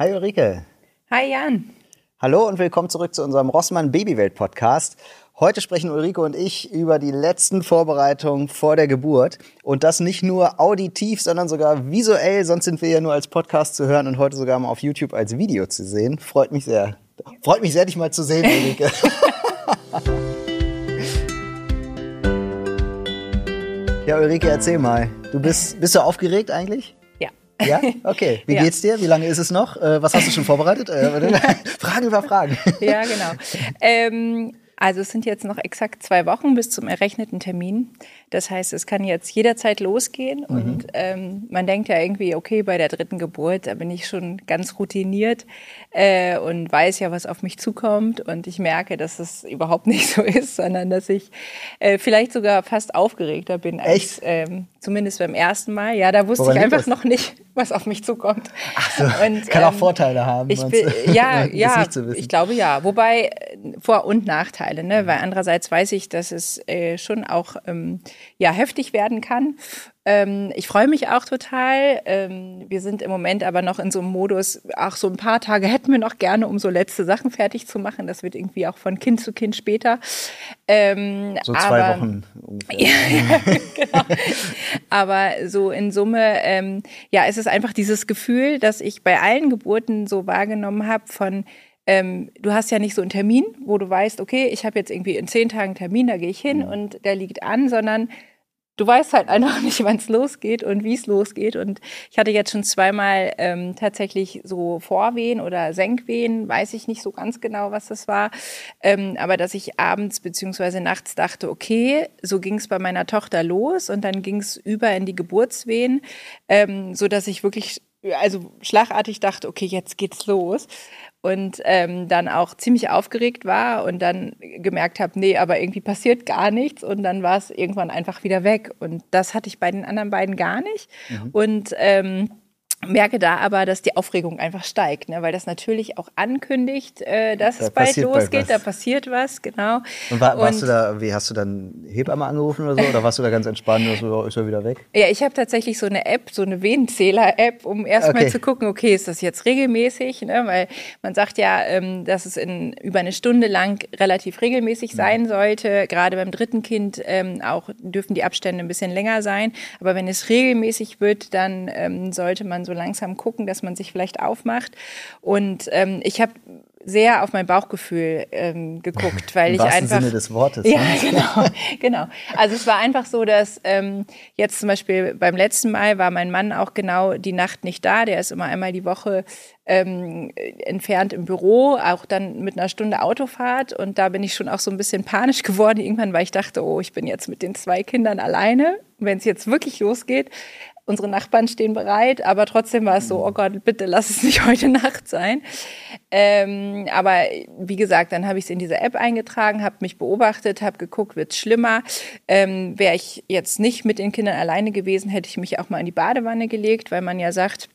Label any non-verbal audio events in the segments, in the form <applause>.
Hi Ulrike. Hi Jan. Hallo und willkommen zurück zu unserem Rossmann Babywelt Podcast. Heute sprechen Ulrike und ich über die letzten Vorbereitungen vor der Geburt. Und das nicht nur auditiv, sondern sogar visuell. Sonst sind wir ja nur als Podcast zu hören und heute sogar mal auf YouTube als Video zu sehen. Freut mich sehr. Freut mich sehr, dich mal zu sehen, <laughs> Ulrike. ja, Ulrike, erzähl mal. Du bist, bist du aufgeregt eigentlich? Ja? <laughs> Okay. Wie ja. geht's dir? Wie lange ist es noch? Äh, was hast du schon vorbereitet? Äh, <laughs> <laughs> Fragen über Fragen. Ja, genau. Ähm, also es sind jetzt noch exakt zwei Wochen bis zum errechneten Termin. Das heißt, es kann jetzt jederzeit losgehen. Mhm. Und ähm, man denkt ja irgendwie, okay, bei der dritten Geburt, da bin ich schon ganz routiniert äh, und weiß ja, was auf mich zukommt. Und ich merke, dass es überhaupt nicht so ist, sondern dass ich äh, vielleicht sogar fast aufgeregter bin als ähm, zumindest beim ersten Mal. Ja, da wusste Woran ich einfach noch nicht, was auf mich zukommt. Ach so, und, kann ähm, auch Vorteile haben. Ich bin, ja, <laughs> ja, ich glaube ja. Wobei Vor- und Nachteile, ne? weil andererseits weiß ich, dass es äh, schon auch ähm, ja heftig werden kann. Ähm, ich freue mich auch total. Ähm, wir sind im Moment aber noch in so einem Modus, ach, so ein paar Tage hätten wir noch gerne, um so letzte Sachen fertig zu machen. Das wird irgendwie auch von Kind zu Kind später. Ähm, so zwei aber, Wochen ungefähr. <laughs> ja, genau. Aber so in Summe, ähm, ja, es ist einfach dieses Gefühl, dass ich bei allen Geburten so wahrgenommen habe von, ähm, du hast ja nicht so einen Termin, wo du weißt, okay, ich habe jetzt irgendwie in zehn Tagen Termin, da gehe ich hin mhm. und der liegt an, sondern du weißt halt einfach <laughs> nicht, wann es losgeht und wie es losgeht. Und ich hatte jetzt schon zweimal ähm, tatsächlich so Vorwehen oder Senkwehen, weiß ich nicht so ganz genau, was das war. Ähm, aber dass ich abends beziehungsweise nachts dachte, okay, so ging es bei meiner Tochter los und dann ging es über in die Geburtswehen, ähm, so dass ich wirklich also schlagartig dachte, okay, jetzt geht's los und ähm, dann auch ziemlich aufgeregt war und dann gemerkt habe, nee, aber irgendwie passiert gar nichts. Und dann war es irgendwann einfach wieder weg. Und das hatte ich bei den anderen beiden gar nicht. Mhm. und ähm, merke da aber, dass die Aufregung einfach steigt, ne? weil das natürlich auch ankündigt, äh, dass da es bald losgeht, da passiert was, genau. Und, war, warst und, du da, wie hast du dann Hebamme angerufen oder so, oder warst du da ganz entspannt und so, ist er wieder weg? Ja, ich habe tatsächlich so eine App, so eine Venenzähler-App, um erstmal okay. zu gucken, okay, ist das jetzt regelmäßig, ne? weil man sagt ja, ähm, dass es in über eine Stunde lang relativ regelmäßig sein mhm. sollte, gerade beim dritten Kind ähm, auch dürfen die Abstände ein bisschen länger sein, aber wenn es regelmäßig wird, dann ähm, sollte man so langsam gucken, dass man sich vielleicht aufmacht. Und ähm, ich habe sehr auf mein Bauchgefühl ähm, geguckt, <laughs> weil Im ich einfach Sinne des Wortes. Ja, ne? <laughs> genau, genau. Also es war einfach so, dass ähm, jetzt zum Beispiel beim letzten Mal war mein Mann auch genau die Nacht nicht da. Der ist immer einmal die Woche ähm, entfernt im Büro, auch dann mit einer Stunde Autofahrt. Und da bin ich schon auch so ein bisschen panisch <laughs> geworden irgendwann, weil ich dachte, oh, ich bin jetzt mit den zwei Kindern alleine. Wenn es jetzt wirklich losgeht, Unsere Nachbarn stehen bereit, aber trotzdem war es so, oh Gott, bitte lass es nicht <laughs> heute Nacht sein. Ähm, aber wie gesagt, dann habe ich es in diese App eingetragen, habe mich beobachtet, habe geguckt, wird schlimmer. Ähm, Wäre ich jetzt nicht mit den Kindern alleine gewesen, hätte ich mich auch mal in die Badewanne gelegt, weil man ja sagt,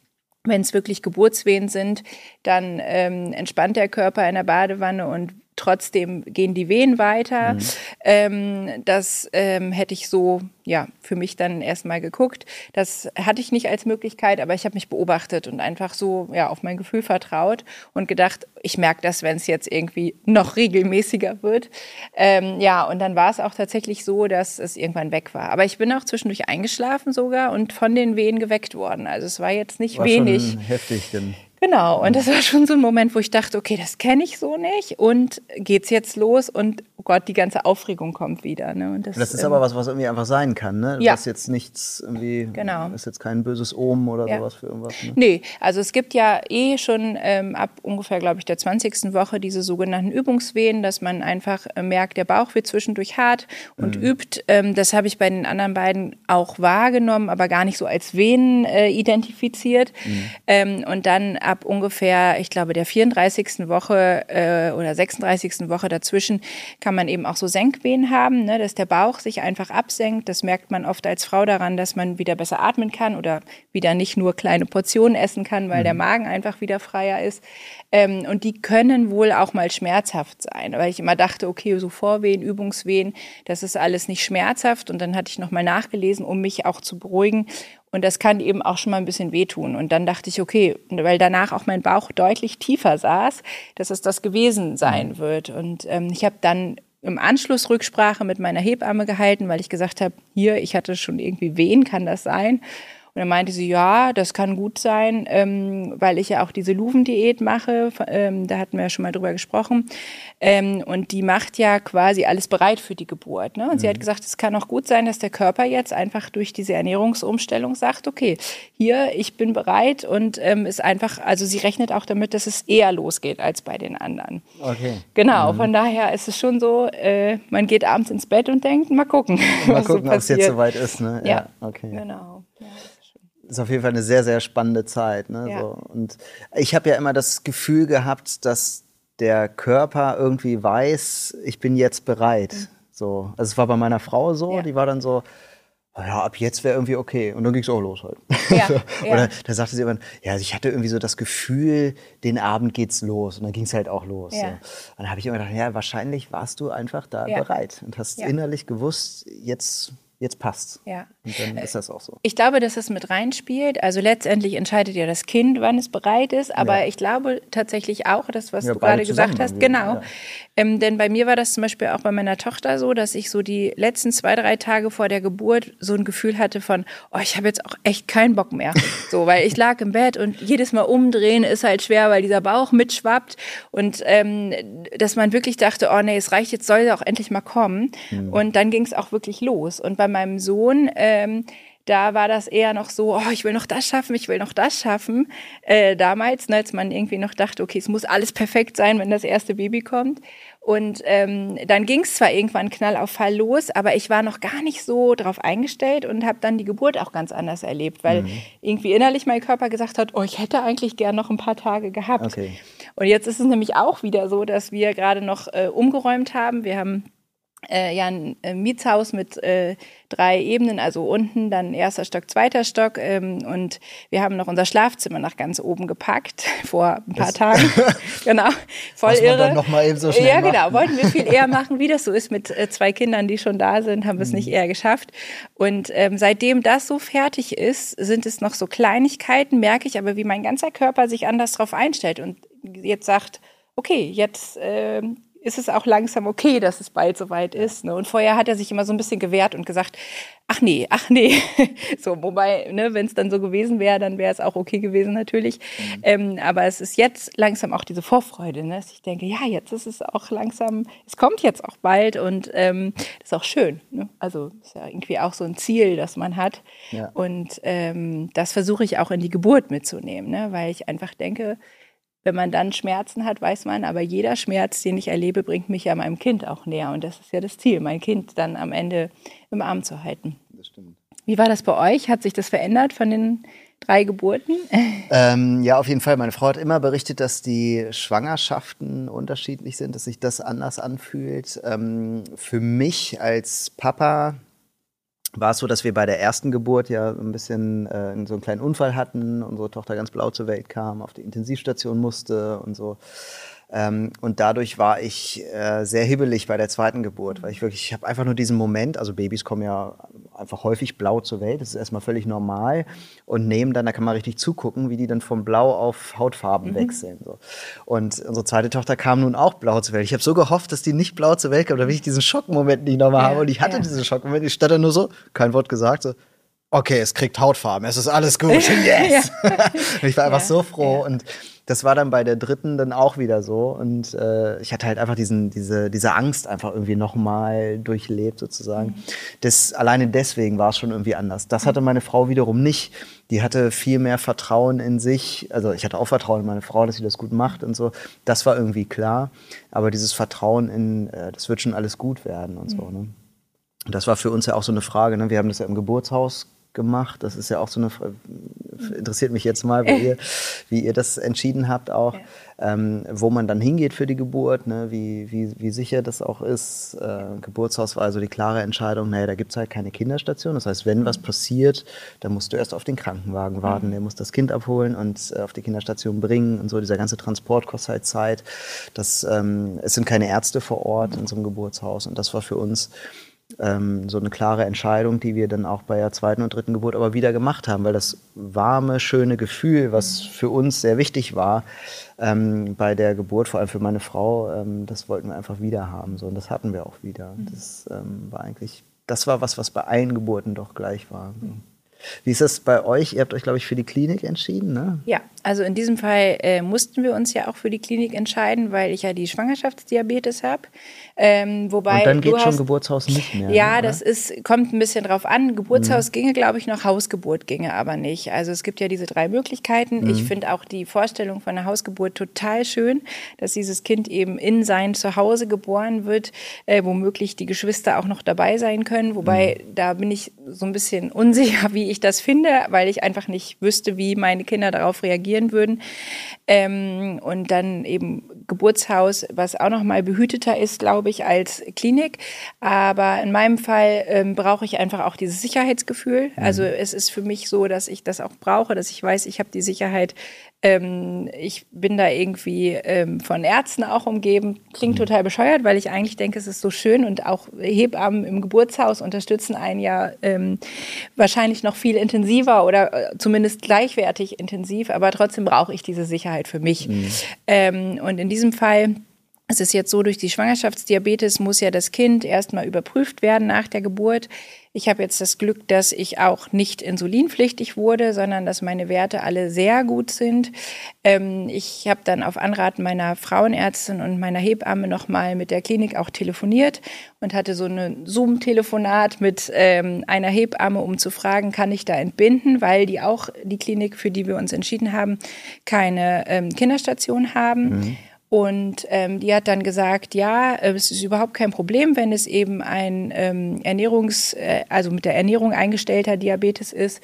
wenn es wirklich Geburtswehen sind, dann ähm, entspannt der Körper in der Badewanne und trotzdem gehen die Wehen weiter. Mhm. Ähm, das ähm, hätte ich so ja für mich dann erstmal geguckt. Das hatte ich nicht als Möglichkeit, aber ich habe mich beobachtet und einfach so ja auf mein Gefühl vertraut und gedacht, ich merke das, wenn es jetzt irgendwie noch regelmäßiger wird. Ähm, ja, und dann war es auch tatsächlich so, dass es irgendwann weg war. Aber ich bin auch zwischendurch eingeschlafen sogar und von den Wehen geweckt worden. Also es war jetzt nicht war wenig. Schon heftig, denn Genau, und das war schon so ein Moment, wo ich dachte, okay, das kenne ich so nicht und geht's jetzt los und oh Gott, die ganze Aufregung kommt wieder. Ne? Und das, das ist ähm, aber was, was irgendwie einfach sein kann, ne? Ja. Das ist jetzt nichts irgendwie, genau. ist jetzt kein böses Omen oder ja. sowas für irgendwas. Ne? Nee, also es gibt ja eh schon ähm, ab ungefähr, glaube ich, der 20. Woche diese sogenannten Übungswehen, dass man einfach äh, merkt, der Bauch wird zwischendurch hart und mhm. übt. Ähm, das habe ich bei den anderen beiden auch wahrgenommen, aber gar nicht so als Wehen äh, identifiziert. Mhm. Ähm, und dann ab ungefähr, ich glaube, der 34. Woche äh, oder 36. Woche dazwischen kann man eben auch so Senkwehen haben, ne, dass der Bauch sich einfach absenkt. Das merkt man oft als Frau daran, dass man wieder besser atmen kann oder wieder nicht nur kleine Portionen essen kann, weil mhm. der Magen einfach wieder freier ist. Ähm, und die können wohl auch mal schmerzhaft sein, weil ich immer dachte, okay, so Vorwehen, Übungswehen, das ist alles nicht schmerzhaft. Und dann hatte ich nochmal nachgelesen, um mich auch zu beruhigen. Und das kann eben auch schon mal ein bisschen wehtun. Und dann dachte ich, okay, weil danach auch mein Bauch deutlich tiefer saß, dass es das gewesen sein mhm. wird. Und ähm, ich habe dann im Anschluss Rücksprache mit meiner Hebamme gehalten, weil ich gesagt habe, hier, ich hatte schon irgendwie Wehen, kann das sein? Und dann meinte sie, ja, das kann gut sein, ähm, weil ich ja auch diese Luven-Diät mache. Ähm, da hatten wir ja schon mal drüber gesprochen. Ähm, und die macht ja quasi alles bereit für die Geburt. Ne? Und mhm. sie hat mhm. gesagt, es kann auch gut sein, dass der Körper jetzt einfach durch diese Ernährungsumstellung sagt, okay, hier, ich bin bereit und ähm, ist einfach, also sie rechnet auch damit, dass es eher losgeht als bei den anderen. Okay. Genau, mhm. von daher ist es schon so, äh, man geht abends ins Bett und denkt, mal gucken. <laughs> Mal gucken, so ob es jetzt soweit ist. Ne? Ja, ja. okay. Genau. Ja ist auf jeden Fall eine sehr, sehr spannende Zeit. Ne? Ja. So. Und ich habe ja immer das Gefühl gehabt, dass der Körper irgendwie weiß, ich bin jetzt bereit. Mhm. So. Also es war bei meiner Frau so, ja. die war dann so, ja, ab jetzt wäre irgendwie okay. Und dann ging es auch los halt. <laughs> Ja, Oder da sagte sie immer, ja, ich hatte irgendwie so das Gefühl, den Abend geht's los. Und dann ging es halt auch los. Ja. So. Und dann habe ich immer gedacht, ja, wahrscheinlich warst du einfach da bereit und hast innerlich gewusst, jetzt jetzt passt. Ja. Und dann ist das auch so. Ich glaube, dass das mit reinspielt. Also letztendlich entscheidet ja das Kind, wann es bereit ist. Aber ja. ich glaube tatsächlich auch, das, was ja, du gerade gesagt hast, genau. Ja. Ähm, denn bei mir war das zum Beispiel auch bei meiner Tochter so, dass ich so die letzten zwei, drei Tage vor der Geburt so ein Gefühl hatte von, oh, ich habe jetzt auch echt keinen Bock mehr. <laughs> so, weil ich lag im Bett und jedes Mal umdrehen ist halt schwer, weil dieser Bauch mitschwappt. Und ähm, dass man wirklich dachte, oh nee, es reicht, jetzt soll er auch endlich mal kommen. Mhm. Und dann ging es auch wirklich los. Und beim meinem Sohn, ähm, da war das eher noch so, oh, ich will noch das schaffen, ich will noch das schaffen. Äh, damals, ne, als man irgendwie noch dachte, okay, es muss alles perfekt sein, wenn das erste Baby kommt. Und ähm, dann ging es zwar irgendwann knall auf Fall los, aber ich war noch gar nicht so drauf eingestellt und habe dann die Geburt auch ganz anders erlebt, weil mhm. irgendwie innerlich mein Körper gesagt hat, oh, ich hätte eigentlich gern noch ein paar Tage gehabt. Okay. Und jetzt ist es nämlich auch wieder so, dass wir gerade noch äh, umgeräumt haben. Wir haben äh, ja ein äh, Mietshaus mit äh, drei Ebenen, also unten dann erster Stock, zweiter Stock ähm, und wir haben noch unser Schlafzimmer nach ganz oben gepackt <laughs> vor ein paar das Tagen. <laughs> genau, voll Was irre. dann noch mal eben so schnell ja, genau, machen. wollten wir viel eher <laughs> machen, wie das so ist mit äh, zwei Kindern, die schon da sind, haben wir es mhm. nicht eher geschafft. Und ähm, seitdem das so fertig ist, sind es noch so Kleinigkeiten, merke ich aber, wie mein ganzer Körper sich anders darauf einstellt und jetzt sagt, okay, jetzt äh, ist es auch langsam okay, dass es bald soweit ist. Ne? Und vorher hat er sich immer so ein bisschen gewehrt und gesagt, ach nee, ach nee. <laughs> so, wobei, ne, wenn es dann so gewesen wäre, dann wäre es auch okay gewesen natürlich. Mhm. Ähm, aber es ist jetzt langsam auch diese Vorfreude, ne? dass ich denke, ja, jetzt ist es auch langsam, es kommt jetzt auch bald und ähm, das ist auch schön. Ne? Also ist ja irgendwie auch so ein Ziel, das man hat. Ja. Und ähm, das versuche ich auch in die Geburt mitzunehmen, ne? weil ich einfach denke, wenn man dann Schmerzen hat, weiß man, aber jeder Schmerz, den ich erlebe, bringt mich ja meinem Kind auch näher. Und das ist ja das Ziel, mein Kind dann am Ende im Arm zu halten. Das stimmt. Wie war das bei euch? Hat sich das verändert von den drei Geburten? <laughs> Ähm, ja, auf jeden Fall. Meine Frau hat immer berichtet, dass die Schwangerschaften unterschiedlich sind, dass sich das anders anfühlt. Ähm, für mich als Papa war es so, dass wir bei der ersten Geburt ja ein bisschen äh, so einen kleinen Unfall hatten, unsere Tochter ganz blau zur Welt kam, auf die Intensivstation musste und so. Ähm, und dadurch war ich äh, sehr hibbelig bei der zweiten Geburt, weil ich wirklich, ich habe einfach nur diesen Moment, also Babys kommen ja einfach häufig blau zur Welt, das ist erstmal völlig normal und nehmen dann, da kann man richtig zugucken, wie die dann vom Blau auf Hautfarben mhm. wechseln. So. Und unsere zweite Tochter kam nun auch blau zur Welt. Ich habe so gehofft, dass die nicht blau zur Welt kommt, damit ich diesen Schockmoment nicht nochmal ja, habe. Und ich hatte ja. diesen Schockmoment, ich stand da nur so, kein Wort gesagt, so, okay, es kriegt Hautfarben, es ist alles gut, <laughs> yes! <laughs> ich war einfach so froh und das war dann bei der dritten dann auch wieder so. Und äh, ich hatte halt einfach diesen, diese, diese Angst einfach irgendwie nochmal durchlebt, sozusagen. Das, alleine deswegen war es schon irgendwie anders. Das hatte meine Frau wiederum nicht. Die hatte viel mehr Vertrauen in sich. Also ich hatte auch Vertrauen in meine Frau, dass sie das gut macht und so. Das war irgendwie klar. Aber dieses Vertrauen in, äh, das wird schon alles gut werden und so. Ne? Und das war für uns ja auch so eine Frage. Ne? Wir haben das ja im Geburtshaus gemacht. Das ist ja auch so eine, interessiert mich jetzt mal, wie <laughs> ihr, wie ihr das entschieden habt auch, ja. ähm, wo man dann hingeht für die Geburt, ne? wie, wie, wie sicher das auch ist. Äh, Geburtshaus war also die klare Entscheidung, naja, da gibt es halt keine Kinderstation. Das heißt, wenn was passiert, dann musst du erst auf den Krankenwagen warten, mhm. der muss das Kind abholen und äh, auf die Kinderstation bringen und so. Dieser ganze Transport kostet halt Zeit. Das, ähm, es sind keine Ärzte vor Ort in so einem Geburtshaus und das war für uns ähm, so eine klare Entscheidung, die wir dann auch bei der zweiten und dritten Geburt aber wieder gemacht haben, weil das warme, schöne Gefühl, was für uns sehr wichtig war, ähm, bei der Geburt, vor allem für meine Frau, ähm, das wollten wir einfach wieder haben. So, und das hatten wir auch wieder. Das ähm, war eigentlich, das war was, was bei allen Geburten doch gleich war. So. Wie ist das bei euch? Ihr habt euch, glaube ich, für die Klinik entschieden, ne? Ja, also in diesem Fall äh, mussten wir uns ja auch für die Klinik entscheiden, weil ich ja die Schwangerschaftsdiabetes habe. Ähm, wobei Und dann geht schon hast, Geburtshaus nicht mehr. Ja, ne? das ist, kommt ein bisschen drauf an. Geburtshaus mhm. ginge, glaube ich, noch Hausgeburt ginge aber nicht. Also es gibt ja diese drei Möglichkeiten. Mhm. Ich finde auch die Vorstellung von einer Hausgeburt total schön, dass dieses Kind eben in sein Zuhause geboren wird, äh, womöglich die Geschwister auch noch dabei sein können. Wobei mhm. da bin ich so ein bisschen unsicher, wie ich das finde, weil ich einfach nicht wüsste, wie meine Kinder darauf reagieren würden. Ähm, und dann eben Geburtshaus, was auch noch mal behüteter ist, glaube ich, als Klinik. Aber in meinem Fall ähm, brauche ich einfach auch dieses Sicherheitsgefühl. Mhm. Also es ist für mich so, dass ich das auch brauche, dass ich weiß, ich habe die Sicherheit. Ähm, ich bin da irgendwie ähm, von Ärzten auch umgeben. Klingt mhm. total bescheuert, weil ich eigentlich denke, es ist so schön und auch Hebammen im Geburtshaus unterstützen einen ja ähm, wahrscheinlich noch viel intensiver oder äh, zumindest gleichwertig intensiv. Aber trotzdem brauche ich diese Sicherheit für mich. Mhm. Ähm, und in diesem Fall es ist jetzt so, durch die Schwangerschaftsdiabetes muss ja das Kind erstmal überprüft werden nach der Geburt. Ich habe jetzt das Glück, dass ich auch nicht insulinpflichtig wurde, sondern dass meine Werte alle sehr gut sind. Ähm, ich habe dann auf Anraten meiner Frauenärztin und meiner Hebamme nochmal mit der Klinik auch telefoniert und hatte so ein Zoom-Telefonat mit ähm, einer Hebamme, um zu fragen, kann ich da entbinden, weil die auch, die Klinik, für die wir uns entschieden haben, keine ähm, Kinderstation haben. Mhm. Und ähm, die hat dann gesagt, ja, äh, es ist überhaupt kein Problem, wenn es eben ein ähm, Ernährungs-, äh, also mit der Ernährung eingestellter Diabetes ist.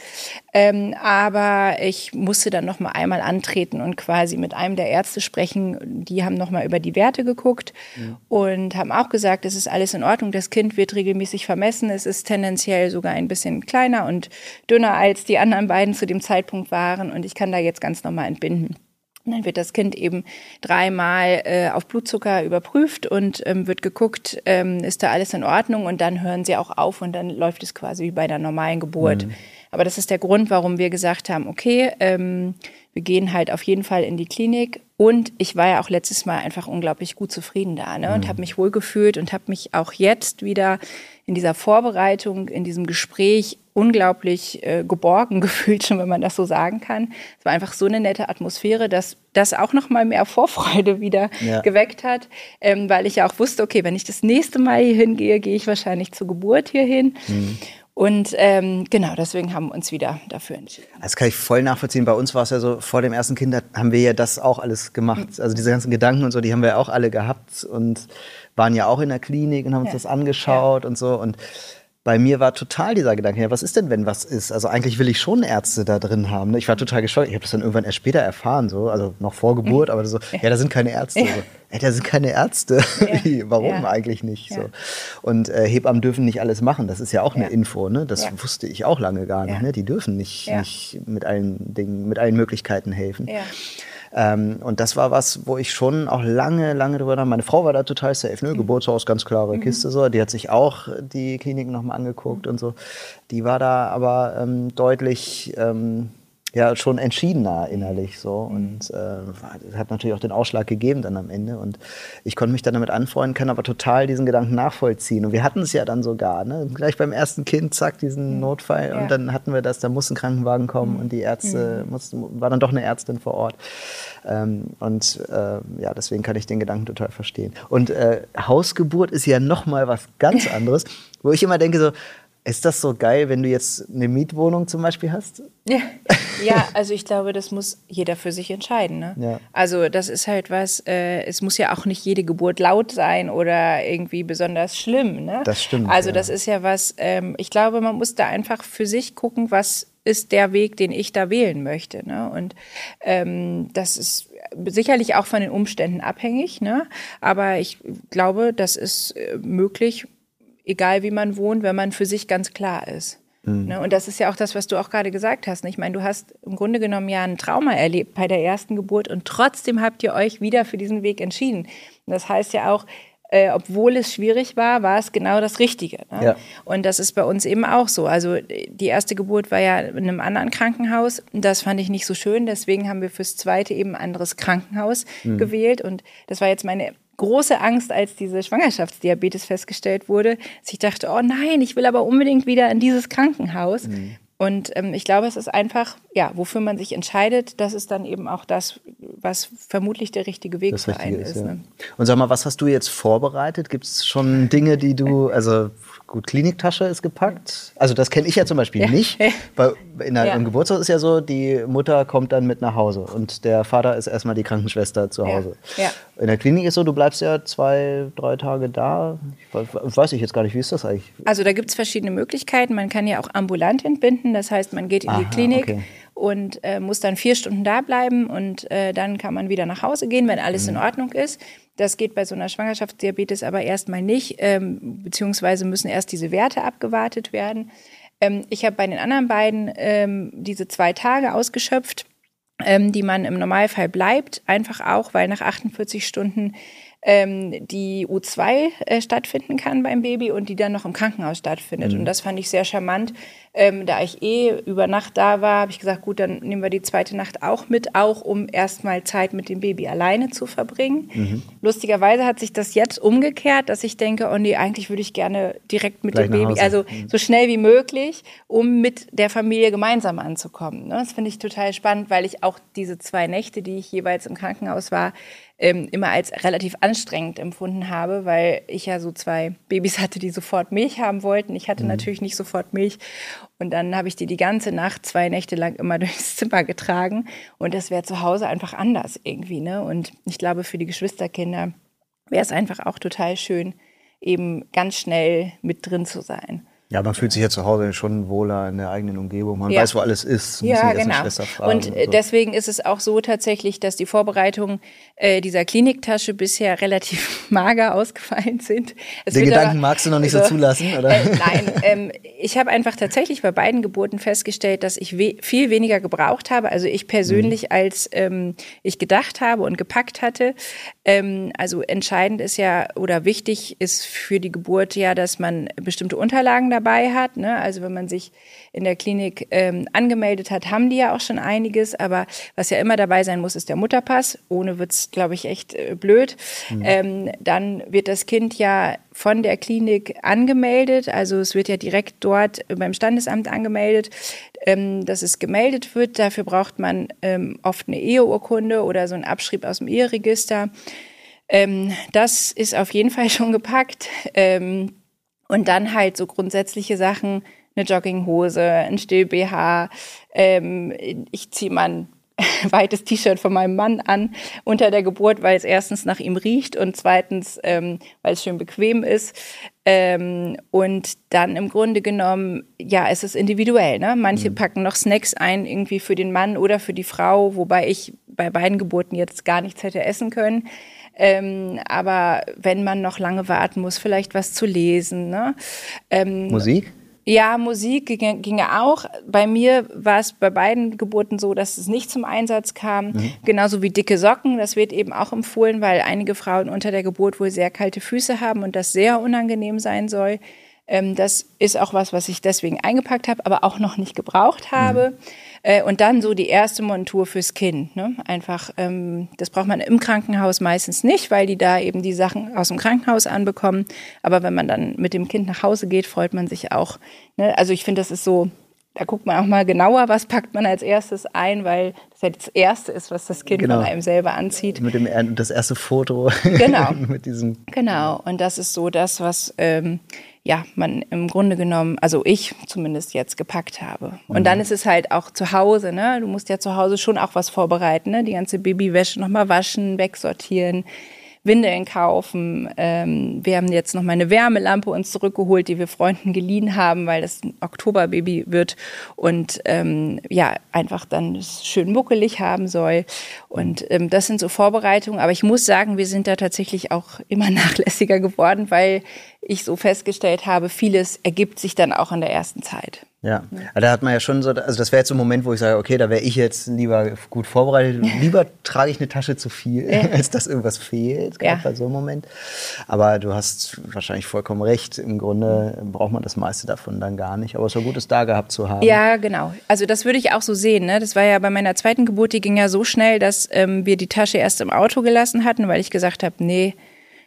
Ähm, aber ich musste dann noch mal einmal antreten und quasi mit einem der Ärzte sprechen. Die haben noch mal über die Werte geguckt ja. und haben auch gesagt, es ist alles in Ordnung. Das Kind wird regelmäßig vermessen. Es ist tendenziell sogar ein bisschen kleiner und dünner als die anderen beiden zu dem Zeitpunkt waren. Und ich kann da jetzt ganz normal entbinden. Und dann wird das Kind eben dreimal äh, auf Blutzucker überprüft und ähm, wird geguckt, ähm, ist da alles in Ordnung und dann hören sie auch auf und dann läuft es quasi wie bei einer normalen Geburt. Mhm. Aber das ist der Grund, warum wir gesagt haben, okay, ähm, wir gehen halt auf jeden Fall in die Klinik. Und ich war ja auch letztes Mal einfach unglaublich gut zufrieden da ne? und mhm. habe mich wohlgefühlt und habe mich auch jetzt wieder in dieser Vorbereitung, in diesem Gespräch unglaublich äh, geborgen <laughs> gefühlt, schon wenn man das so sagen kann. Es war einfach so eine nette Atmosphäre, dass das auch noch mal mehr Vorfreude wieder ja. geweckt hat, ähm, weil ich ja auch wusste, okay, wenn ich das nächste Mal hier hingehe, gehe ich wahrscheinlich zur Geburt hierhin. Mhm. Und ähm, genau, deswegen haben wir uns wieder dafür entschieden. Das kann ich voll nachvollziehen. Bei uns war es ja so, vor dem ersten Kind haben wir ja das auch alles gemacht. Also diese ganzen Gedanken und so, die haben wir auch alle gehabt und waren ja auch in der Klinik und haben uns ja. das angeschaut ja. und so. Und bei mir war total dieser Gedanke, ja, was ist denn, wenn was ist? Also eigentlich will ich schon Ärzte da drin haben. Ne? Ich war total geschockt. Ich habe das dann irgendwann erst später erfahren, so, also noch vor Geburt, <laughs> aber so, ja, da sind keine Ärzte. So. <laughs> Ey, da sind keine Ärzte. Ja. <laughs> Warum eigentlich nicht? So. Und äh, Hebammen dürfen nicht alles machen. Das ist ja auch eine Info. Ne? Das wusste ich auch lange gar nicht. Ne? Die dürfen nicht, nicht mit allen Dingen, mit allen Möglichkeiten helfen. Ähm, und das war was, wo ich schon auch lange, lange drüber nach. Meine Frau war da total safe, ne? Mhm. Geburtshaus, ganz klare mhm. Kiste so. Die hat sich auch die Kliniken nochmal angeguckt mhm. und so. Die war da aber ähm, deutlich ähm, ja schon entschiedener innerlich so und äh, hat natürlich auch den Ausschlag gegeben dann am Ende und ich konnte mich dann damit anfreunden, kann aber total diesen Gedanken nachvollziehen und wir hatten es ja dann sogar, ne? gleich beim ersten Kind, zack, diesen mhm. Notfall ja. und dann hatten wir das, da muss ein Krankenwagen kommen mhm. und die Ärzte, mhm. mussten, war dann doch eine Ärztin vor Ort ähm, und äh, ja, deswegen kann ich den Gedanken total verstehen und äh, Hausgeburt ist ja nochmal was ganz anderes, wo ich immer denke so, ist das so geil, wenn du jetzt eine Mietwohnung zum Beispiel hast? Ja, <laughs> ja also ich glaube, das muss jeder für sich entscheiden. Ne? Ja. Also das ist halt was, äh, es muss ja auch nicht jede Geburt laut sein oder irgendwie besonders schlimm. Ne? Das stimmt. Also ja. das ist ja was, ähm, ich glaube, man muss da einfach für sich gucken, was ist der Weg, den ich da wählen möchte. Ne? Und ähm, das ist sicherlich auch von den Umständen abhängig, ne? aber ich glaube, das ist äh, möglich egal wie man wohnt, wenn man für sich ganz klar ist. Mhm. Ne? Und das ist ja auch das, was du auch gerade gesagt hast. Ne? Ich meine, du hast im Grunde genommen ja ein Trauma erlebt bei der ersten Geburt und trotzdem habt ihr euch wieder für diesen Weg entschieden. Und das heißt ja auch, äh, obwohl es schwierig war, war es genau das Richtige. Ne? Ja. Und das ist bei uns eben auch so. Also die erste Geburt war ja in einem anderen Krankenhaus. Das fand ich nicht so schön. Deswegen haben wir fürs zweite eben ein anderes Krankenhaus mhm. gewählt. Und das war jetzt meine große Angst, als diese Schwangerschaftsdiabetes festgestellt wurde, dass ich dachte, oh nein, ich will aber unbedingt wieder in dieses Krankenhaus. Mhm. Und ähm, ich glaube, es ist einfach, ja, wofür man sich entscheidet, das ist dann eben auch das, was vermutlich der richtige Weg für einen ist. ist ne? Und sag mal, was hast du jetzt vorbereitet? Gibt es schon Dinge, die du, also Gut, Kliniktasche ist gepackt. Also das kenne ich ja zum Beispiel ja. nicht. <laughs> Weil in der, ja. Im Geburtshaus ist ja so, die Mutter kommt dann mit nach Hause und der Vater ist erstmal die Krankenschwester zu Hause. Ja. In der Klinik ist so, du bleibst ja zwei, drei Tage da. Ich weiß ich jetzt gar nicht, wie ist das eigentlich? Also da gibt es verschiedene Möglichkeiten. Man kann ja auch ambulant entbinden. Das heißt, man geht in Aha, die Klinik. Okay und äh, muss dann vier Stunden da bleiben und äh, dann kann man wieder nach Hause gehen, wenn alles mhm. in Ordnung ist. Das geht bei so einer Schwangerschaftsdiabetes aber erstmal nicht, ähm, beziehungsweise müssen erst diese Werte abgewartet werden. Ähm, ich habe bei den anderen beiden ähm, diese zwei Tage ausgeschöpft, ähm, die man im Normalfall bleibt, einfach auch, weil nach 48 Stunden ähm, die U2 äh, stattfinden kann beim Baby und die dann noch im Krankenhaus stattfindet. Mhm. Und das fand ich sehr charmant. Ähm, da ich eh über Nacht da war, habe ich gesagt, gut, dann nehmen wir die zweite Nacht auch mit, auch um erstmal Zeit mit dem Baby alleine zu verbringen. Mhm. Lustigerweise hat sich das jetzt umgekehrt, dass ich denke, oh nee, eigentlich würde ich gerne direkt mit Gleich dem Baby, also mhm. so schnell wie möglich, um mit der Familie gemeinsam anzukommen. Ne? Das finde ich total spannend, weil ich auch diese zwei Nächte, die ich jeweils im Krankenhaus war, ähm, immer als relativ anstrengend empfunden habe, weil ich ja so zwei Babys hatte, die sofort Milch haben wollten. Ich hatte mhm. natürlich nicht sofort Milch. Und dann habe ich die die ganze Nacht, zwei Nächte lang immer <laughs> durchs Zimmer getragen. Und das wäre zu Hause einfach anders irgendwie. Ne? Und ich glaube, für die Geschwisterkinder wäre es einfach auch total schön, eben ganz schnell mit drin zu sein. Ja, man fühlt sich ja zu Hause schon wohler in der eigenen Umgebung. Man ja. weiß, wo alles ist. Ja, genau. Und, und so. deswegen ist es auch so tatsächlich, dass die Vorbereitungen äh, dieser Kliniktasche bisher relativ <laughs> mager ausgefallen sind. Es Den Gedanken aber, magst du noch nicht also, so zulassen, oder? Äh, nein, ähm, ich habe einfach tatsächlich bei beiden Geburten festgestellt, dass ich we viel weniger gebraucht habe. Also ich persönlich, mhm. als ähm, ich gedacht habe und gepackt hatte. Ähm, also entscheidend ist ja oder wichtig ist für die Geburt ja, dass man bestimmte Unterlagen da dabei hat. Ne? Also wenn man sich in der Klinik ähm, angemeldet hat, haben die ja auch schon einiges. Aber was ja immer dabei sein muss, ist der Mutterpass. Ohne wird's, glaube ich, echt äh, blöd. Mhm. Ähm, dann wird das Kind ja von der Klinik angemeldet. Also es wird ja direkt dort beim Standesamt angemeldet, ähm, dass es gemeldet wird. Dafür braucht man ähm, oft eine Eheurkunde oder so einen Abschrieb aus dem Eheregister. Ähm, das ist auf jeden Fall <laughs> schon gepackt. Ähm, und dann halt so grundsätzliche Sachen, eine Jogginghose, ein Still-BH. Ähm, ich ziehe mein <laughs> weites T-Shirt von meinem Mann an unter der Geburt, weil es erstens nach ihm riecht und zweitens, ähm, weil es schön bequem ist. Ähm, und dann im Grunde genommen, ja, es ist individuell. Ne? Manche mhm. packen noch Snacks ein, irgendwie für den Mann oder für die Frau, wobei ich bei beiden Geburten jetzt gar nichts hätte essen können. Ähm, aber wenn man noch lange warten muss, vielleicht was zu lesen. Ne? Ähm, Musik? Ja, Musik ginge, auch. Bei mir war es bei beiden Geburten so, dass es nicht zum Einsatz kam. Mhm. Genauso wie dicke Socken. Das wird eben auch empfohlen, weil einige Frauen unter der Geburt wohl sehr kalte Füße haben und das sehr unangenehm sein soll. Ähm, das ist auch was, was ich deswegen eingepackt habe, aber auch noch nicht gebraucht habe. Mhm. Äh, und dann so die erste Montur fürs Kind. Ne? Einfach, ähm, das braucht man im Krankenhaus meistens nicht, weil die da eben die Sachen aus dem Krankenhaus anbekommen. Aber wenn man dann mit dem Kind nach Hause geht, freut man sich auch. Ne? Also ich finde, das ist so, da guckt man auch mal genauer, was packt man als erstes ein, weil das ja das Erste ist, was das Kind genau. von einem selber anzieht. Mit dem das erste Foto. Genau. <laughs> mit diesem. Genau. Und das ist so das, was ähm, ja, man im Grunde genommen, also ich zumindest jetzt gepackt habe. Und mhm. dann ist es halt auch zu Hause, ne? Du musst ja zu Hause schon auch was vorbereiten, ne? Die ganze Babywäsche nochmal waschen, wegsortieren, Windeln kaufen. Ähm, wir haben jetzt noch mal eine Wärmelampe uns zurückgeholt, die wir Freunden geliehen haben, weil das ein Oktoberbaby wird und ähm, ja, einfach dann schön muckelig haben soll. Und ähm, das sind so Vorbereitungen. Aber ich muss sagen, wir sind da tatsächlich auch immer <laughs> nachlässiger geworden, weil ich so festgestellt habe, vieles ergibt sich dann auch in der ersten Zeit. Ja, also da hat man ja schon so, also das wäre jetzt so ein Moment, wo ich sage, okay, da wäre ich jetzt lieber gut vorbereitet. Lieber trage ich eine Tasche zu viel, ja. <laughs> als dass irgendwas fehlt, gerade ja. bei so einem Moment. Aber du hast wahrscheinlich vollkommen recht. Im Grunde braucht man das meiste davon dann gar nicht. Aber es war gut, es da gehabt zu haben. Ja, genau. Also das würde ich auch so sehen. Ne? Das war ja bei meiner zweiten Geburt, die ging ja so schnell, dass ähm, wir die Tasche erst im Auto gelassen hatten, weil ich gesagt habe, nee,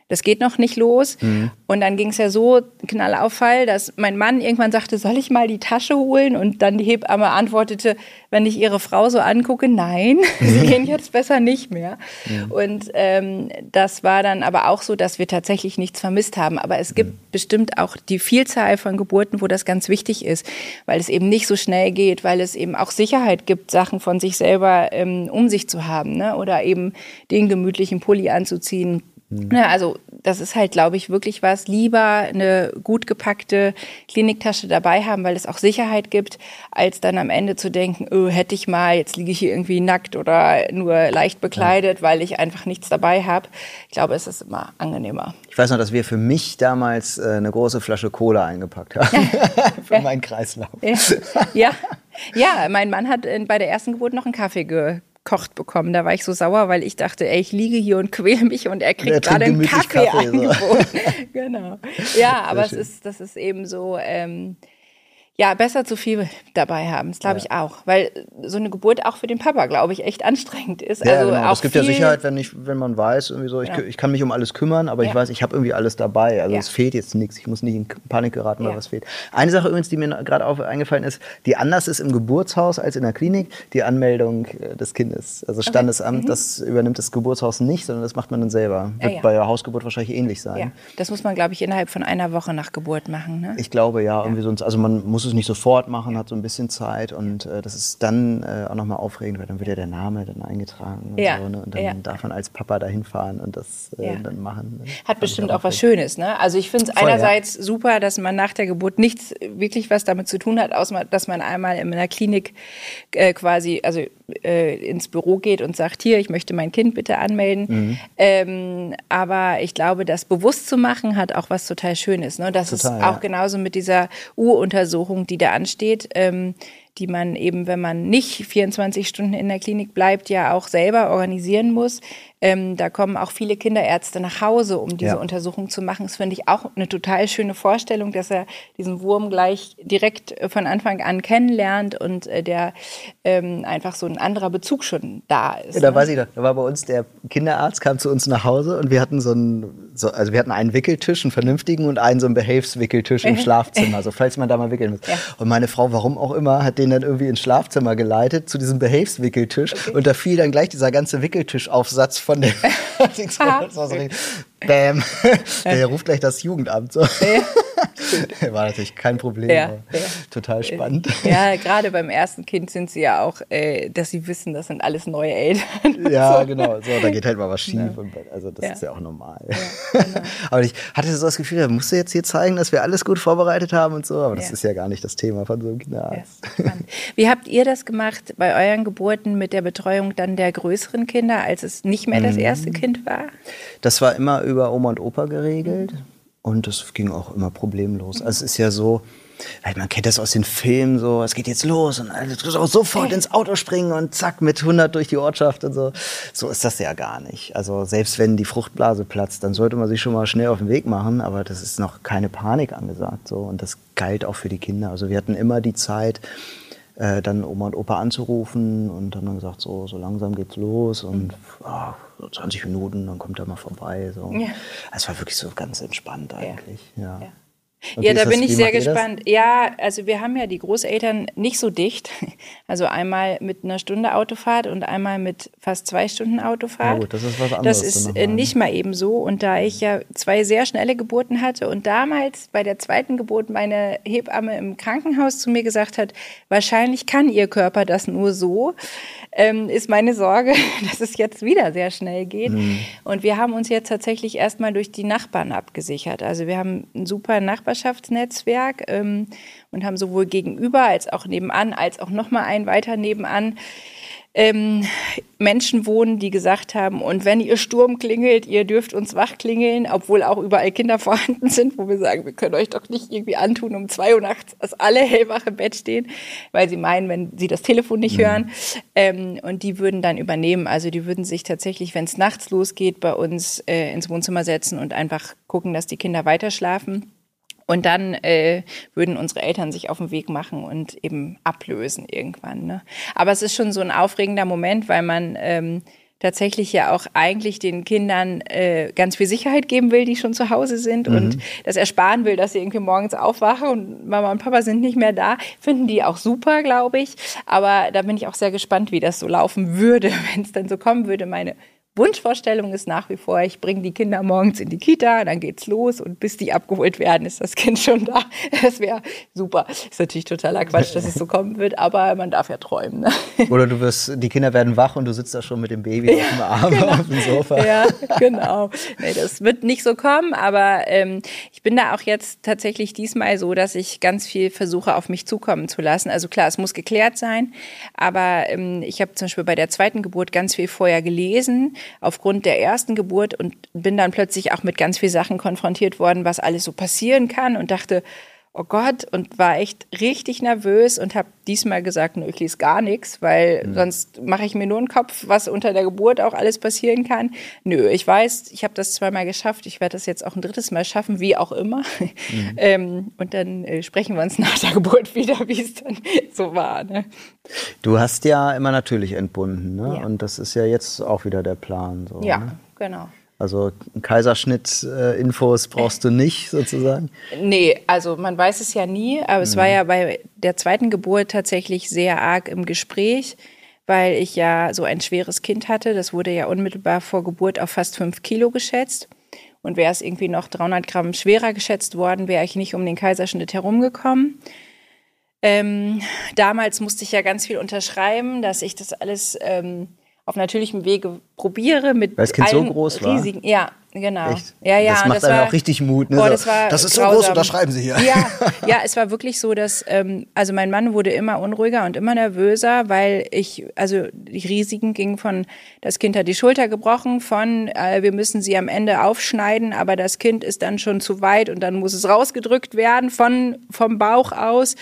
das geht noch nicht los. Mhm. Und dann ging es ja so knallauffall, dass mein Mann irgendwann sagte, soll ich mal die Tasche holen? Und dann die Hebamme antwortete, wenn ich ihre Frau so angucke, nein, <laughs> sie gehen jetzt besser nicht mehr. Mhm. Und ähm, das war dann aber auch so, dass wir tatsächlich nichts vermisst haben. Aber es gibt mhm. bestimmt auch die Vielzahl von Geburten, wo das ganz wichtig ist, weil es eben nicht so schnell geht, weil es eben auch Sicherheit gibt, Sachen von sich selber ähm, um sich zu haben ne? oder eben den gemütlichen Pulli anzuziehen ja, ne, also das ist halt, glaube ich, wirklich was. Lieber eine gut gepackte Kliniktasche dabei haben, weil es auch Sicherheit gibt, als dann am Ende zu denken, oh, hätte ich mal, jetzt liege ich hier irgendwie nackt oder nur leicht bekleidet, ja. weil ich einfach nichts dabei habe. Ich glaube, es ist immer angenehmer. Ich weiß noch, dass wir für mich damals äh, eine große Flasche Cola eingepackt haben. <laughs> für meinen Kreislauf. Ja. ja. ja, mein Mann hat bei der ersten Geburt noch einen Kaffee ge gekocht bekommen. Da war ich so sauer, weil ich dachte, ey, ich liege hier und quäle mich und er kriegt gerade einen Kaffee, Kaffee. So. <laughs> genau. Ja, aber es ist, das ist eben so. Ähm, ja, besser zu viel dabei haben, das glaube ich auch. Weil so eine Geburt auch für den Papa, glaube ich, echt anstrengend ist. Ja, also genau. auch es gibt ja Sicherheit, wenn, ich, wenn man weiß, irgendwie so, ich, ja. ich kann mich um alles kümmern, aber ja. ich weiß, ich habe irgendwie alles dabei. Also ja. es fehlt jetzt nichts. Ich muss nicht in Panik geraten, weil was fehlt. Eine Sache übrigens, die mir gerade eingefallen ist, die anders ist im Geburtshaus als in der Klinik, die Anmeldung äh, des Kindes. Also Standesamt, okay. mhm. das übernimmt das Geburtshaus nicht, sondern das macht man dann selber. Wird bei der Hausgeburt wahrscheinlich ähnlich sein. Ja. Das muss man, glaube ich, innerhalb von einer Woche nach Geburt machen. Ne? Ich glaube, ja. Irgendwie sonst, also man muss es nicht sofort machen, hat so ein bisschen Zeit und äh, das ist dann äh, auch nochmal aufregend, weil dann wird ja der Name dann eingetragen und ja. so. Ne? Und dann ja. darf man als Papa dahin fahren und das äh, dann machen. Ne? Hat bestimmt auch was Schönes, ne? Also ich finde es einerseits ja. super, dass man nach der Geburt nichts wirklich was damit zu tun hat, außer dass man einmal in einer Klinik äh, quasi, also äh, ins Büro geht und sagt, hier, ich möchte mein Kind bitte anmelden. Mhm. Ähm, aber ich glaube, das bewusst zu machen, hat auch was total Schönes. Ne? Das total, ist auch ja. genauso mit dieser U-Untersuchung, die da ansteht. Ähm, die man eben, wenn man nicht 24 Stunden in der Klinik bleibt, ja auch selber organisieren muss. Ähm, da kommen auch viele Kinderärzte nach Hause, um diese ja. Untersuchung zu machen. Das finde ich auch eine total schöne Vorstellung, dass er diesen Wurm gleich direkt von Anfang an kennenlernt und äh, der ähm, einfach so ein anderer Bezug schon da ist. Ja, da ne? weiß ich noch, da war bei uns der Kinderarzt, kam zu uns nach Hause und wir hatten so einen, so, also wir hatten einen Wickeltisch, einen vernünftigen und einen so einen Behelfswickeltisch im <laughs> Schlafzimmer, so falls man da mal wickeln muss. Ja. Und meine Frau, warum auch immer, hat den dann irgendwie ins Schlafzimmer geleitet zu diesem Behelfswickeltisch okay. und da fiel dann gleich dieser ganze Wickeltischaufsatz von dem. <laughs> <laughs> Bäm. Der ruft gleich das Jugendamt. So. <laughs> <laughs> War natürlich kein Problem. Ja, ja. Total spannend. Ja, gerade beim ersten Kind sind sie ja auch, äh, dass sie wissen, das sind alles neue Eltern. <laughs> Ja, <laughs> so. genau. So, da geht halt mal was schief. Ja. Und, also das ist ja auch normal. Genau. aber ich hatte so das Gefühl, da musst du jetzt hier zeigen, dass wir alles gut vorbereitet haben und so. Aber das ist ja gar nicht das Thema von so einem Kinderarzt. Wie habt ihr das gemacht bei euren Geburten mit der Betreuung dann der größeren Kinder, als es nicht mehr das mhm. erste Kind war? Das war immer über Oma und Opa geregelt. Und das ging auch immer problemlos. Also es ist ja so, man kennt das aus den Filmen so, es geht jetzt los und also sofort ins Auto springen und zack mit 100 durch die Ortschaft und so. So ist das ja gar nicht. Also selbst wenn die Fruchtblase platzt, dann sollte man sich schon mal schnell auf den Weg machen, aber das ist noch keine Panik angesagt so und das galt auch für die Kinder. Also wir hatten immer die Zeit, äh, dann Oma und Opa anzurufen und haben dann gesagt, so, so langsam geht's los und oh, so 20 Minuten, dann kommt er mal vorbei. So. Ja. Es war wirklich so ganz entspannt eigentlich. Ja. ja. Und ja, da bin das, ich sehr gespannt. Ja, also wir haben ja die Großeltern nicht so dicht. <laughs> Also einmal mit einer Stunde Autofahrt und einmal mit fast zwei Stunden Autofahrt. Ja gut, das ist was anderes. Das ist äh, nicht mal eben so. Und da ich ja zwei sehr schnelle Geburten hatte und damals bei der zweiten Geburt meine Hebamme im Krankenhaus zu mir gesagt hat, wahrscheinlich kann ihr Körper das nur so, ähm, ist meine Sorge, <laughs> dass es jetzt wieder sehr schnell geht. Mhm. Und wir haben uns jetzt tatsächlich erstmal durch die Nachbarn abgesichert. Also wir haben ein super Nachbarschaftsnetzwerk ähm, und haben sowohl gegenüber als auch nebenan, als auch nochmal ein weiter nebenan ähm, Menschen wohnen, die gesagt haben, und wenn ihr Sturm klingelt, ihr dürft uns wach klingeln, obwohl auch überall Kinder <laughs> vorhanden sind, wo wir sagen, wir können euch doch nicht irgendwie antun, um zwei Uhr nachts, dass alle hellwach im Bett stehen, weil sie meinen, wenn sie das Telefon nicht mhm. hören. Ähm, und die würden dann übernehmen. Also die würden sich tatsächlich, wenn es nachts losgeht, bei uns äh, ins Wohnzimmer setzen und einfach gucken, dass die Kinder weiter schlafen. Und dann äh, würden unsere Eltern sich auf den Weg machen und eben ablösen irgendwann. Ne? Aber es ist schon so ein aufregender Moment, weil man ähm, tatsächlich ja auch eigentlich den Kindern äh, ganz viel Sicherheit geben will, die schon zu Hause sind mhm. und das ersparen will, dass sie irgendwie morgens aufwachen und Mama und Papa sind nicht mehr da. Finden die auch super, glaube ich. Aber da bin ich auch sehr gespannt, wie das so laufen würde, <laughs> wenn es dann so kommen würde. Meine Wunschvorstellung ist nach wie vor, ich bringe die Kinder morgens in die Kita, dann geht's los und bis die abgeholt werden, ist das Kind schon da. Das wäre super. Ist natürlich totaler Quatsch, dass es so kommen wird, aber man darf ja träumen. Ne? Oder du wirst, die Kinder werden wach und du sitzt da schon mit dem Baby ja, auf dem Arm genau. auf dem Sofa. Ja, genau. Nee, das wird nicht so kommen, aber ähm, ich bin da auch jetzt tatsächlich diesmal so, dass ich ganz viel versuche, auf mich zukommen zu lassen. Also klar, es muss geklärt sein, aber ähm, ich habe zum Beispiel bei der zweiten Geburt ganz viel vorher gelesen aufgrund der ersten Geburt und bin dann plötzlich auch mit ganz vielen Sachen konfrontiert worden, was alles so passieren kann und dachte, oh Gott, und war echt richtig nervös und habe diesmal gesagt, nö, ich lese gar nichts, weil mhm. sonst mache ich mir nur einen Kopf, was unter der Geburt auch alles passieren kann. Nö, ich weiß, ich habe das zweimal geschafft, ich werde das jetzt auch ein drittes Mal schaffen, wie auch immer. Mhm. <laughs> ähm, und dann äh, sprechen wir uns <laughs> nach der Geburt wieder, wie es dann <laughs> so war. Ne? Du hast ja immer natürlich entbunden, ne? Ja. Und das ist ja jetzt auch wieder der Plan. So, ja, ne? genau. Also Kaiserschnitt-Infos brauchst du nicht sozusagen? Nee, also man weiß es ja nie, aber mhm. es war ja bei der zweiten Geburt tatsächlich sehr arg im Gespräch, weil ich ja so ein schweres Kind hatte. Das wurde ja unmittelbar vor Geburt auf fast fünf Kilo geschätzt. Und wäre es irgendwie noch 300 Gramm schwerer geschätzt worden, wäre ich nicht um den Kaiserschnitt herumgekommen. Ähm, damals musste ich ja ganz viel unterschreiben, dass ich das alles ähm, auf natürlichem Wege probiere mit Weil das Kind so groß war. riesigen, ja, genau. Echt? Ja, ja, das macht das war, auch richtig Mut. Ne? Boah, das, war das ist grausam. so groß, unterschreiben Sie hier. Ja, <laughs> ja, es war wirklich so, dass ähm, also mein Mann wurde immer unruhiger und immer nervöser, weil ich also die Risiken gingen von das Kind hat die Schulter gebrochen, von äh, wir müssen sie am Ende aufschneiden, aber das Kind ist dann schon zu weit und dann muss es rausgedrückt werden von vom Bauch aus.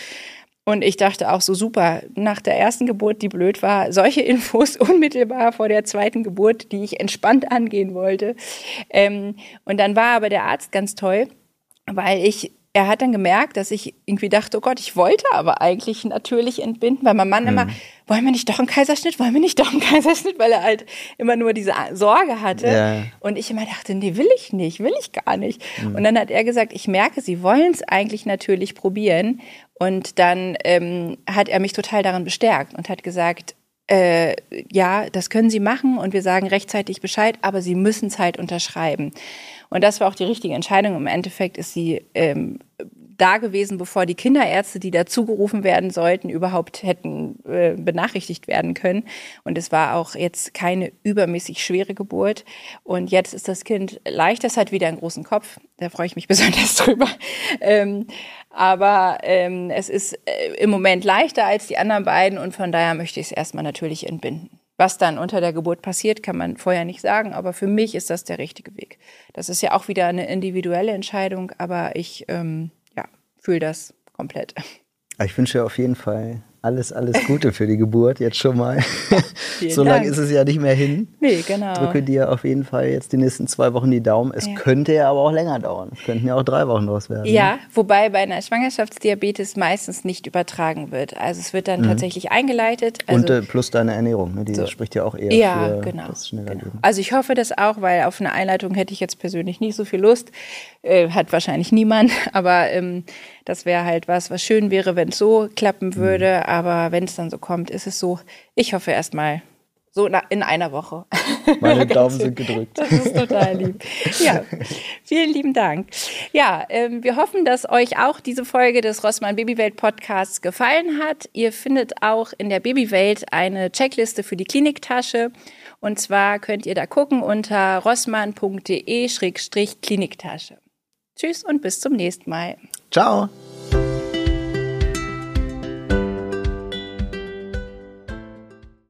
Und ich dachte auch so super, nach der ersten Geburt, die blöd war, solche <laughs> Infos unmittelbar vor der zweiten Geburt, die ich entspannt angehen wollte. Ähm, und dann war aber der Arzt ganz toll, weil ich er hat dann gemerkt, dass ich irgendwie dachte, oh Gott, ich wollte aber eigentlich natürlich entbinden, weil mein Mann mhm. immer, wollen wir nicht doch einen Kaiserschnitt, wollen wir nicht doch einen Kaiserschnitt, weil er halt immer nur diese Sorge hatte. Ja. Und ich immer dachte, nee, will ich nicht, will ich gar nicht. Mhm. Und dann hat er gesagt, ich merke, Sie wollen es eigentlich natürlich probieren. Und dann ähm, hat er mich total daran bestärkt und hat gesagt, äh, ja, das können Sie machen und wir sagen rechtzeitig Bescheid, aber Sie müssen Zeit unterschreiben. Und das war auch die richtige Entscheidung. Im Endeffekt ist sie ähm, da gewesen, bevor die Kinderärzte, die dazugerufen werden sollten, überhaupt hätten äh, benachrichtigt werden können. Und es war auch jetzt keine übermäßig schwere Geburt. Und jetzt ist das Kind leicht, das hat wieder einen großen Kopf. Da freue ich mich <laughs> besonders drüber. Ähm, aber ähm, es ist äh, im Moment leichter als die anderen beiden und von daher möchte ich es erstmal natürlich entbinden. Was dann unter der Geburt passiert, kann man vorher nicht sagen, aber für mich ist das der richtige Weg. Das ist ja auch wieder eine individuelle Entscheidung, aber ich ähm, fühle das komplett. Ich wünsche auf jeden Fall alles, alles Gute für die Geburt jetzt schon mal. <laughs> so lange ist es ja nicht mehr hin. Nee, genau. Drücke dir auf jeden Fall jetzt die nächsten zwei Wochen die Daumen. Es ja. könnte ja aber auch länger dauern. Es könnten ja auch drei Wochen draus werden. Ja, ne? wobei bei einer Schwangerschaftsdiabetes meistens nicht übertragen wird. Also es wird dann mhm. tatsächlich eingeleitet. Also Und äh, plus deine Ernährung, ne? die so. spricht ja auch eher ja, für genau, das schneller genau. Also ich hoffe das auch, weil auf eine Einleitung hätte ich jetzt persönlich nicht so viel Lust. Äh, hat wahrscheinlich niemand, <laughs> aber ähm, das wäre halt was, was schön wäre, wenn es so klappen mhm. würde. Aber wenn es dann so kommt, ist es so. Ich hoffe erstmal so in einer Woche. Meine <laughs> Daumen sind gedrückt. Das ist total lieb. Ja, <laughs> vielen lieben Dank. Ja, ähm, wir hoffen, dass euch auch diese Folge des Rossmann Babywelt Podcasts gefallen hat. Ihr findet auch in der Babywelt eine Checkliste für die Kliniktasche. Und zwar könnt ihr da gucken unter rossmann.de-kliniktasche. Tschüss und bis zum nächsten Mal. Ciao.